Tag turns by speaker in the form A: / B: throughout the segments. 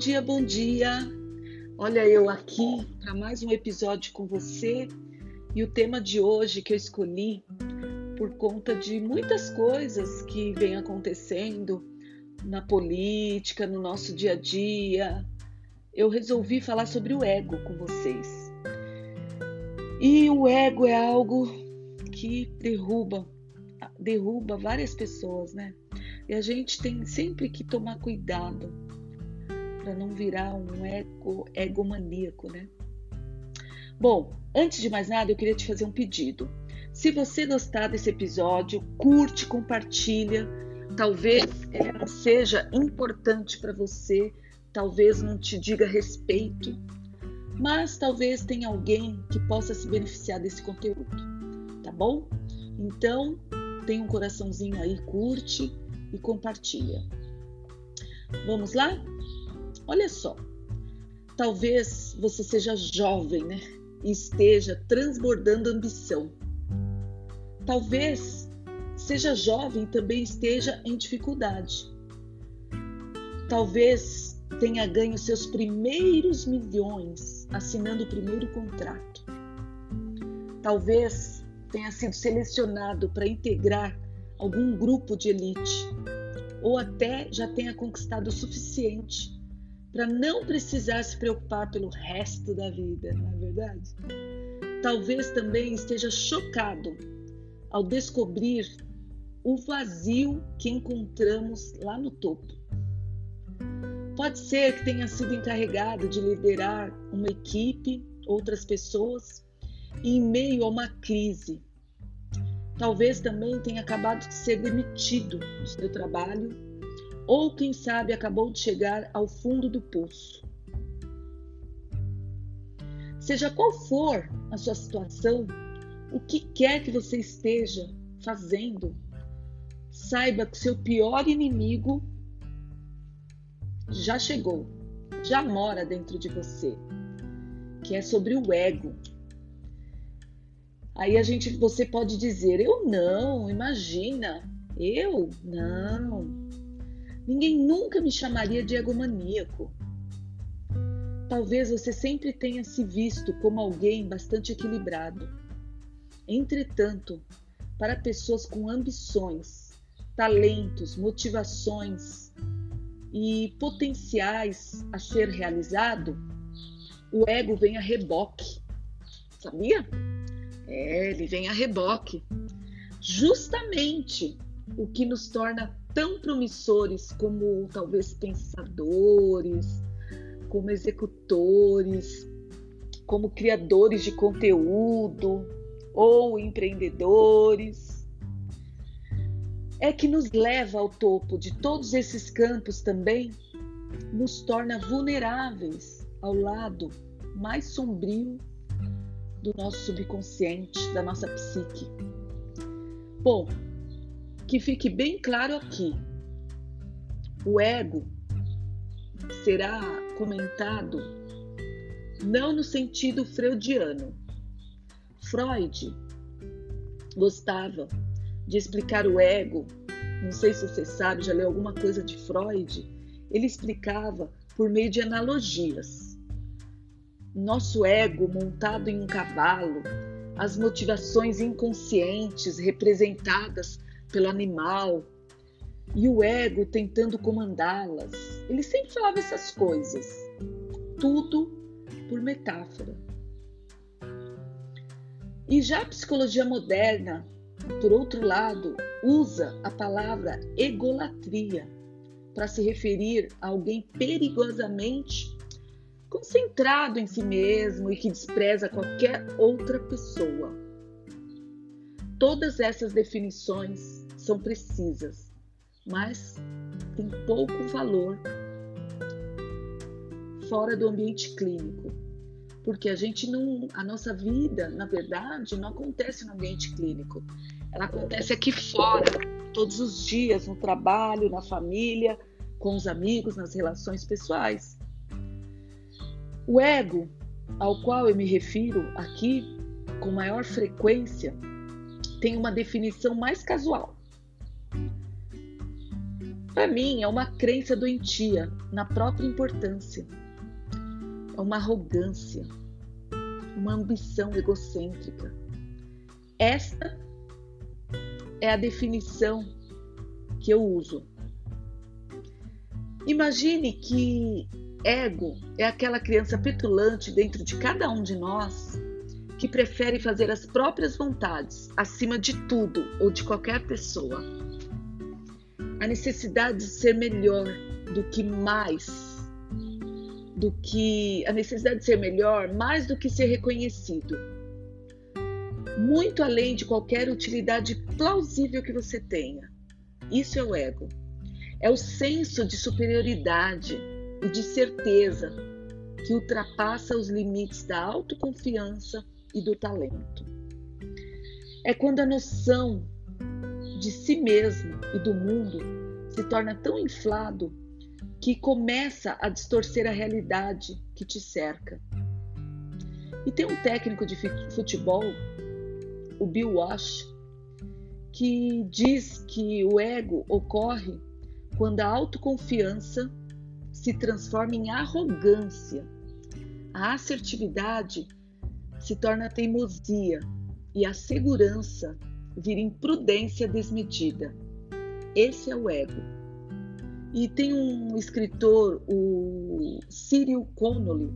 A: dia, bom dia. Olha eu aqui para mais um episódio com você e o tema de hoje que eu escolhi por conta de muitas coisas que vêm acontecendo na política, no nosso dia a dia. Eu resolvi falar sobre o ego com vocês. E o ego é algo que derruba, derruba várias pessoas, né? E a gente tem sempre que tomar cuidado para não virar um ego, egomaníaco, né? Bom, antes de mais nada, eu queria te fazer um pedido. Se você gostar desse episódio, curte, compartilha. Talvez ele não seja importante para você, talvez não te diga respeito, mas talvez tenha alguém que possa se beneficiar desse conteúdo, tá bom? Então, tem um coraçãozinho aí, curte e compartilha. Vamos lá? Olha só, talvez você seja jovem, né? E esteja transbordando ambição. Talvez seja jovem e também esteja em dificuldade. Talvez tenha ganho seus primeiros milhões assinando o primeiro contrato. Talvez tenha sido selecionado para integrar algum grupo de elite, ou até já tenha conquistado o suficiente para não precisar se preocupar pelo resto da vida, não é verdade? Talvez também esteja chocado ao descobrir o vazio que encontramos lá no topo. Pode ser que tenha sido encarregado de liderar uma equipe, outras pessoas, em meio a uma crise. Talvez também tenha acabado de ser demitido do seu trabalho ou quem sabe acabou de chegar ao fundo do poço. Seja qual for a sua situação, o que quer que você esteja fazendo, saiba que seu pior inimigo já chegou, já mora dentro de você, que é sobre o ego. Aí a gente, você pode dizer, eu não, imagina, eu não. Ninguém nunca me chamaria de egomaníaco. Talvez você sempre tenha se visto como alguém bastante equilibrado. Entretanto, para pessoas com ambições, talentos, motivações e potenciais a ser realizado, o ego vem a reboque. Sabia? É, ele vem a reboque. Justamente o que nos torna tão promissores como talvez pensadores, como executores, como criadores de conteúdo ou empreendedores, é que nos leva ao topo de todos esses campos também, nos torna vulneráveis ao lado mais sombrio do nosso subconsciente, da nossa psique. Bom, que fique bem claro aqui: o ego será comentado não no sentido freudiano. Freud gostava de explicar o ego, não sei se você sabe, já leu alguma coisa de Freud, ele explicava por meio de analogias. Nosso ego montado em um cavalo, as motivações inconscientes representadas pelo animal e o ego tentando comandá-las. Ele sempre falava essas coisas, tudo por metáfora. E já a psicologia moderna, por outro lado, usa a palavra egolatria para se referir a alguém perigosamente concentrado em si mesmo e que despreza qualquer outra pessoa. Todas essas definições são precisas, mas tem pouco valor fora do ambiente clínico, porque a gente não, a nossa vida, na verdade, não acontece no ambiente clínico. Ela acontece aqui fora, todos os dias, no trabalho, na família, com os amigos, nas relações pessoais. O ego, ao qual eu me refiro aqui com maior frequência, tem uma definição mais casual Para mim, é uma crença doentia na própria importância. É uma arrogância, uma ambição egocêntrica. Esta é a definição que eu uso. Imagine que ego é aquela criança petulante dentro de cada um de nós que prefere fazer as próprias vontades acima de tudo ou de qualquer pessoa. A necessidade de ser melhor do que mais, do que a necessidade de ser melhor mais do que ser reconhecido. Muito além de qualquer utilidade plausível que você tenha. Isso é o ego. É o senso de superioridade e de certeza que ultrapassa os limites da autoconfiança e do talento. É quando a noção de si mesmo e do mundo se torna tão inflado que começa a distorcer a realidade que te cerca. E tem um técnico de futebol, o Bill Walsh, que diz que o ego ocorre quando a autoconfiança se transforma em arrogância. A assertividade se torna teimosia e a segurança vira imprudência desmedida. Esse é o ego. E tem um escritor, o Cyril Connolly,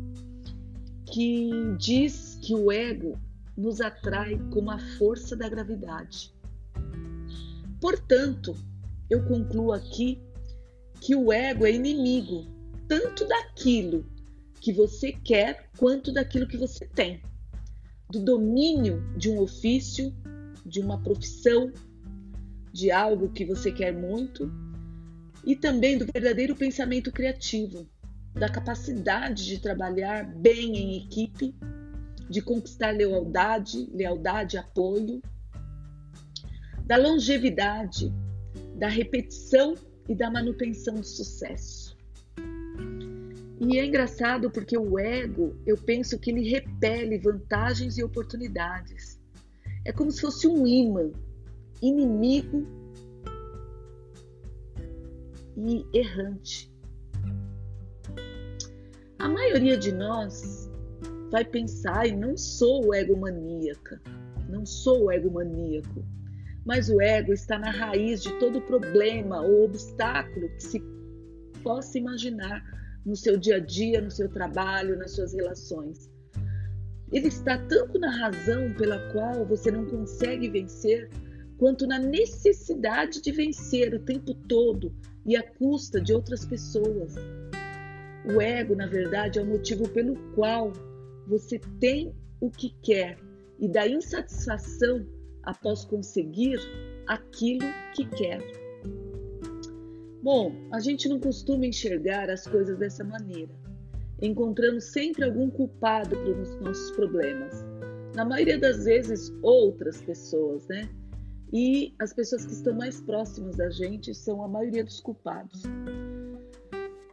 A: que diz que o ego nos atrai como a força da gravidade. Portanto, eu concluo aqui que o ego é inimigo tanto daquilo que você quer quanto daquilo que você tem do domínio de um ofício, de uma profissão, de algo que você quer muito e também do verdadeiro pensamento criativo, da capacidade de trabalhar bem em equipe, de conquistar lealdade, lealdade, apoio, da longevidade, da repetição e da manutenção do sucesso. E é engraçado porque o ego, eu penso que ele repele vantagens e oportunidades. É como se fosse um imã, inimigo e errante. A maioria de nós vai pensar, e não sou egomaníaca, não sou egomaníaco, mas o ego está na raiz de todo problema ou obstáculo que se possa imaginar no seu dia a dia, no seu trabalho, nas suas relações. Ele está tanto na razão pela qual você não consegue vencer, quanto na necessidade de vencer o tempo todo e à custa de outras pessoas. O ego, na verdade, é o motivo pelo qual você tem o que quer e da insatisfação após conseguir aquilo que quer. Bom, a gente não costuma enxergar as coisas dessa maneira, encontrando sempre algum culpado para os nossos problemas. Na maioria das vezes, outras pessoas, né? E as pessoas que estão mais próximas da gente são a maioria dos culpados.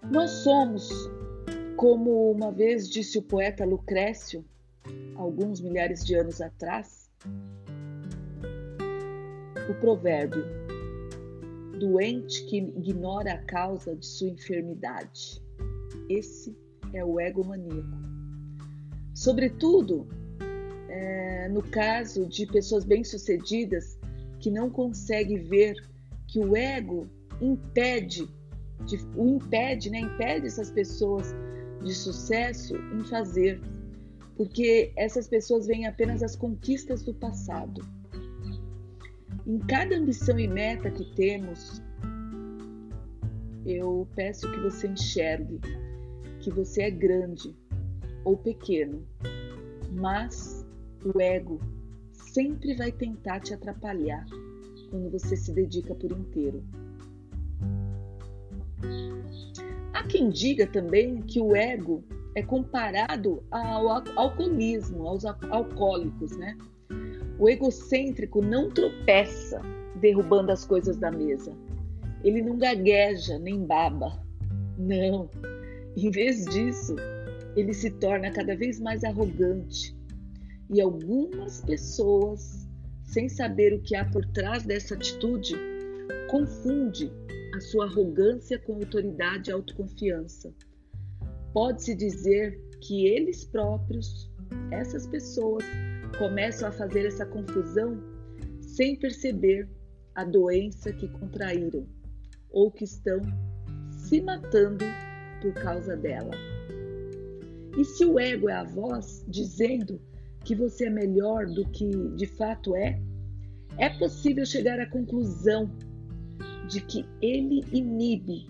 A: Nós somos, como uma vez disse o poeta Lucrécio, alguns milhares de anos atrás, o provérbio doente que ignora a causa de sua enfermidade. Esse é o ego maníaco. Sobretudo, é, no caso de pessoas bem-sucedidas que não conseguem ver que o ego impede, de, o impede, né, impede essas pessoas de sucesso em fazer, porque essas pessoas veem apenas as conquistas do passado em cada ambição e meta que temos, eu peço que você enxergue que você é grande ou pequeno, mas o ego sempre vai tentar te atrapalhar quando você se dedica por inteiro. Há quem diga também que o ego é comparado ao alcoolismo, aos alcoólicos, né? O egocêntrico não tropeça derrubando as coisas da mesa. Ele não gagueja nem baba. Não. Em vez disso, ele se torna cada vez mais arrogante. E algumas pessoas, sem saber o que há por trás dessa atitude, confunde a sua arrogância com autoridade e autoconfiança. Pode-se dizer que eles próprios, essas pessoas, começam a fazer essa confusão sem perceber a doença que contraíram ou que estão se matando por causa dela. E se o ego é a voz dizendo que você é melhor do que de fato é, é possível chegar à conclusão de que ele inibe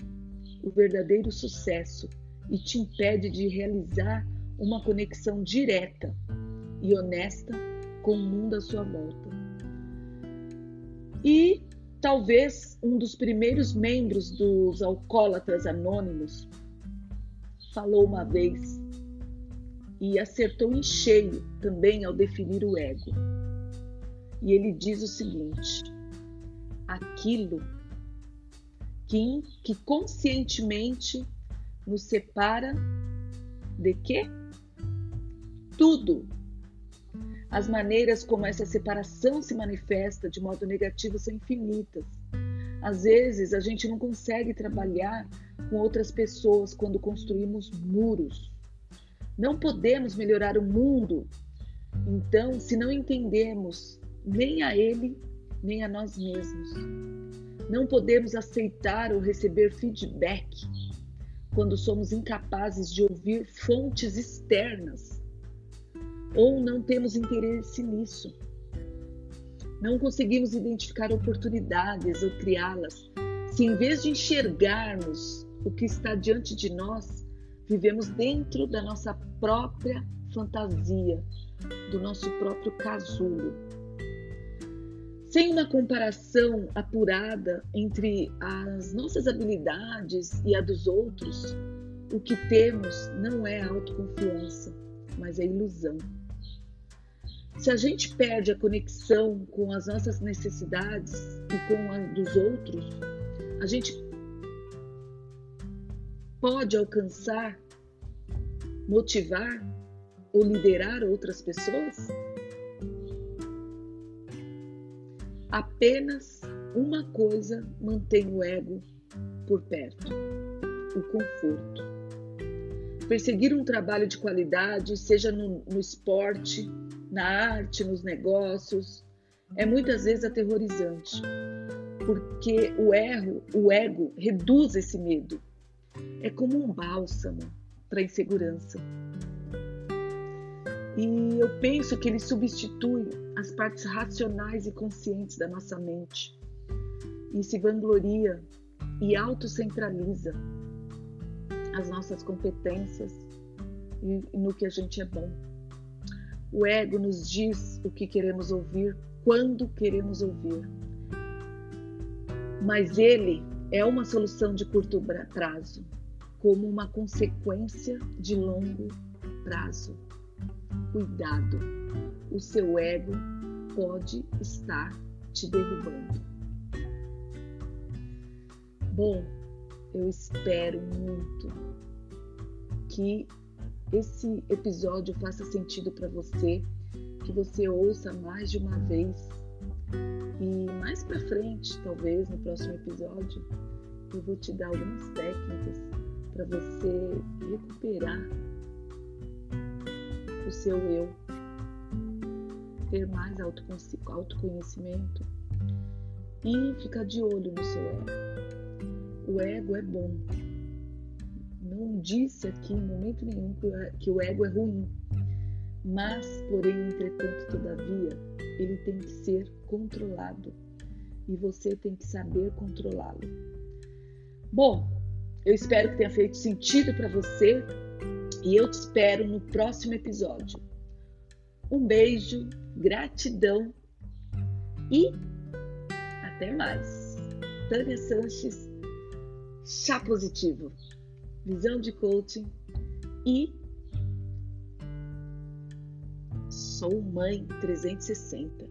A: o verdadeiro sucesso e te impede de realizar uma conexão direta e honesta com o mundo à sua volta. E talvez um dos primeiros membros dos Alcoólatras Anônimos falou uma vez e acertou em cheio também ao definir o ego. E ele diz o seguinte: aquilo que, que conscientemente nos separa de quê? Tudo. As maneiras como essa separação se manifesta de modo negativo são infinitas. Às vezes a gente não consegue trabalhar com outras pessoas quando construímos muros. Não podemos melhorar o mundo, então, se não entendemos nem a ele, nem a nós mesmos. Não podemos aceitar ou receber feedback quando somos incapazes de ouvir fontes externas ou não temos interesse nisso. Não conseguimos identificar oportunidades ou criá-las se, em vez de enxergarmos o que está diante de nós, vivemos dentro da nossa própria fantasia, do nosso próprio casulo. Sem uma comparação apurada entre as nossas habilidades e a dos outros, o que temos não é autoconfiança, mas é ilusão. Se a gente perde a conexão com as nossas necessidades e com a dos outros, a gente pode alcançar, motivar ou liderar outras pessoas? Apenas uma coisa mantém o ego por perto: o conforto. Perseguir um trabalho de qualidade, seja no, no esporte, na arte, nos negócios, é muitas vezes aterrorizante, porque o erro, o ego reduz esse medo. É como um bálsamo para a insegurança. E eu penso que ele substitui as partes racionais e conscientes da nossa mente e se vangloria e autocentraliza as nossas competências e no que a gente é bom. O ego nos diz o que queremos ouvir, quando queremos ouvir. Mas ele é uma solução de curto prazo, como uma consequência de longo prazo. Cuidado, o seu ego pode estar te derrubando. Bom, eu espero muito que esse episódio faça sentido para você, que você ouça mais de uma vez e mais para frente, talvez no próximo episódio, eu vou te dar algumas técnicas para você recuperar o seu eu, ter mais autoconhecimento e ficar de olho no seu ego. O ego é bom. Disse aqui em momento nenhum que o ego é ruim, mas, porém, entretanto, todavia, ele tem que ser controlado e você tem que saber controlá-lo. Bom, eu espero que tenha feito sentido para você e eu te espero no próximo episódio. Um beijo, gratidão e até mais. Tânia Sanches, Chá Positivo, Visão de Coaching e Sou Mãe 360.